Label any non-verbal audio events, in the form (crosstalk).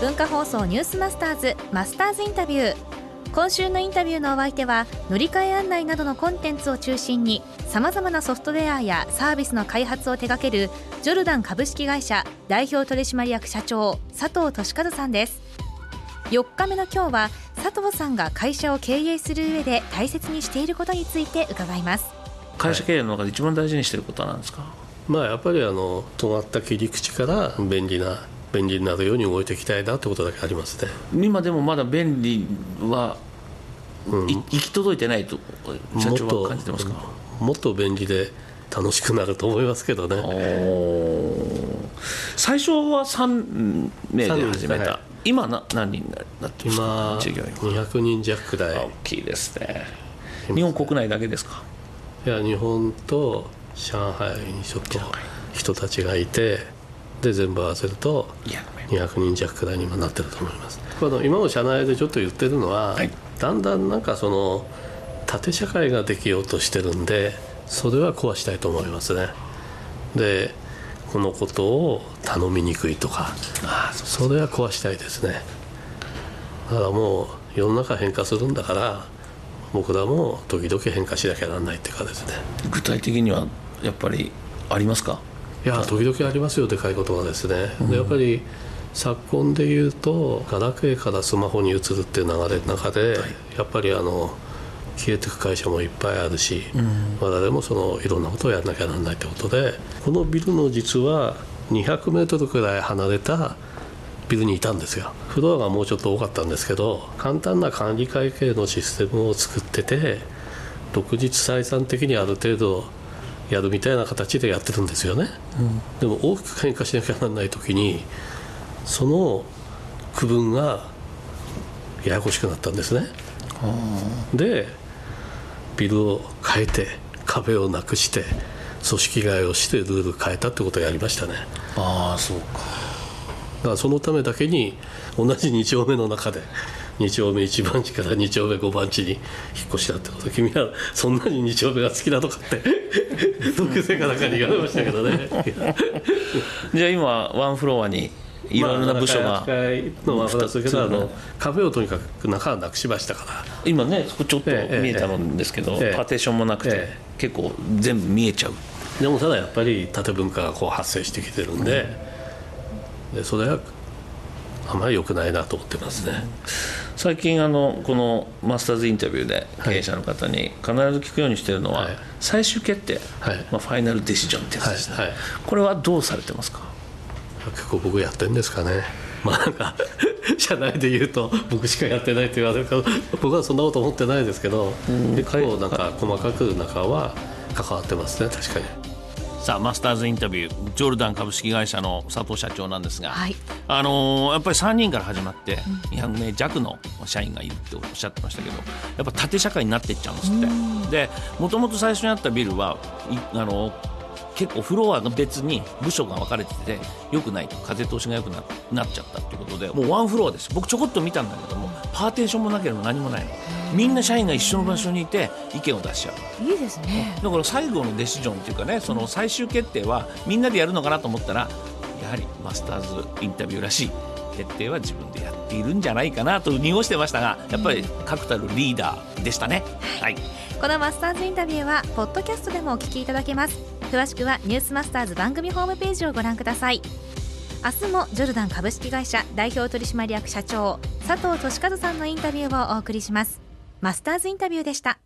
文化放送ニュースマスターズマスターズインタビュー。今週のインタビューのお相手は乗り換え案内などのコンテンツを中心にさまざまなソフトウェアやサービスの開発を手掛けるジョルダン株式会社代表取締役社長佐藤俊和さんです。4日目の今日は佐藤さんが会社を経営する上で大切にしていることについて伺います。会社経営の中で一番大事にしていることは何ですか、まあやっぱりあの尖った切り口から便利な便利になるように動いていきたいなということだけありますね。今でもまだ便利は、うん、行き届いてないと社長は感じてますか？もっと便利で楽しくなると思いますけどね。最初は3名で始めた、はい、今な何人になってますか？今200人弱くらい。大きいですね。日本国内だけですか？いや日本と上海にちょっと人たちがいてで全部合わせると200人弱くらいに今なってると思います。この今の社内でちょっと言ってるのは、はい、だんだんなんかその縦社会ができようとしてるんでそれは壊したいと思いますね。でこのことを頼みにくいとかそれは壊したいですね。だからもう世の中変化するんだから僕らも時々変化しなきゃならないっていうかですね。具体的にはやっぱりありますか？いや時々ありますよでかいことがですね、うん、やっぱり昨今でいうとガラケーからスマホに移るっていう流れの中で、はい、やっぱりあの消えていく会社もいっぱいあるし、うん、まだでもそのいろんなことをやらなきゃならないということでこのビルの実は200メートルくらい離れたビルにいたんですよ。フロアがもうちょっと多かったんですけど簡単な管理会計のシステムを作ってて独日採算的にある程度やるみたいな形でやってるんですよね、うん、でも大きく変化しなきゃならない時にその区分がややこしくなったんですね。でビルを変えて壁をなくして組織替えをしてルール変えたってことをやりましたね。ああそうか。だからそのためだけに同じ2丁目の中で2丁目1番地から2丁目5番地に引っ越したってこと。君はそんなに2丁目が好きだとかって同級生かなんかに言われましたけどね。(laughs) じゃあ今ワンフロアにいろいろな部署が、のはですけど、あの壁をとにかく中はなくしましたから。今ねちょっと見えたんですけど、ええ。パーテーションもなくて、え、結構全部見えちゃう。でもただやっぱり縦文化がこう発生してきてるんでうん、でそれはあまり良くないなと思ってますね。最近あのこのマスターズインタビューで経営者の方に必ず聞くようにしているのは、最終決定、はい、まあ、ファイナルディシジョンってやつですね、はい。はい、これはどうされてますか？結構僕やってるんですかね。(laughs) まあなんか (laughs) 社内で言うと僕しかやってないって言われるけど僕はそんなこと思ってないですけど、結構なんか細かく中は関わってますね確かに。さあマスターズインタビュージョルダン株式会社の佐藤社長なんですが、はい、あのー、やっぱり3人から始まって200名弱の社員がいるっておっしゃってましたけどやっぱ縦社会になっていっちゃうんですって。でもともと最初にあったビルはあのー結構フロアが別に部署が分かれててよくないと風通しが良くななっちゃったっていうことでもうワンフロアです。僕ちょこっと見たんだけどもパーテーションもなければ何もないのみんな社員が一緒の場所にいて意見を出し合う。いいですね。だから最後のデシジョンっていうかねその最終決定はみんなでやるのかなと思ったらやはりマスターズインタビューらしい決定は自分でやっているんじゃないかなと濁してましたがやっぱり確たるリーダーでしたね、はい、このマスターズインタビューはポッドキャストでもお聞きいただけます。詳しくはニュースマスターズ番組ホームページをご覧ください。明日もジョルダン株式会社代表取締役社長佐藤俊和さんのインタビューをお送りしますマスターズインタビューでした。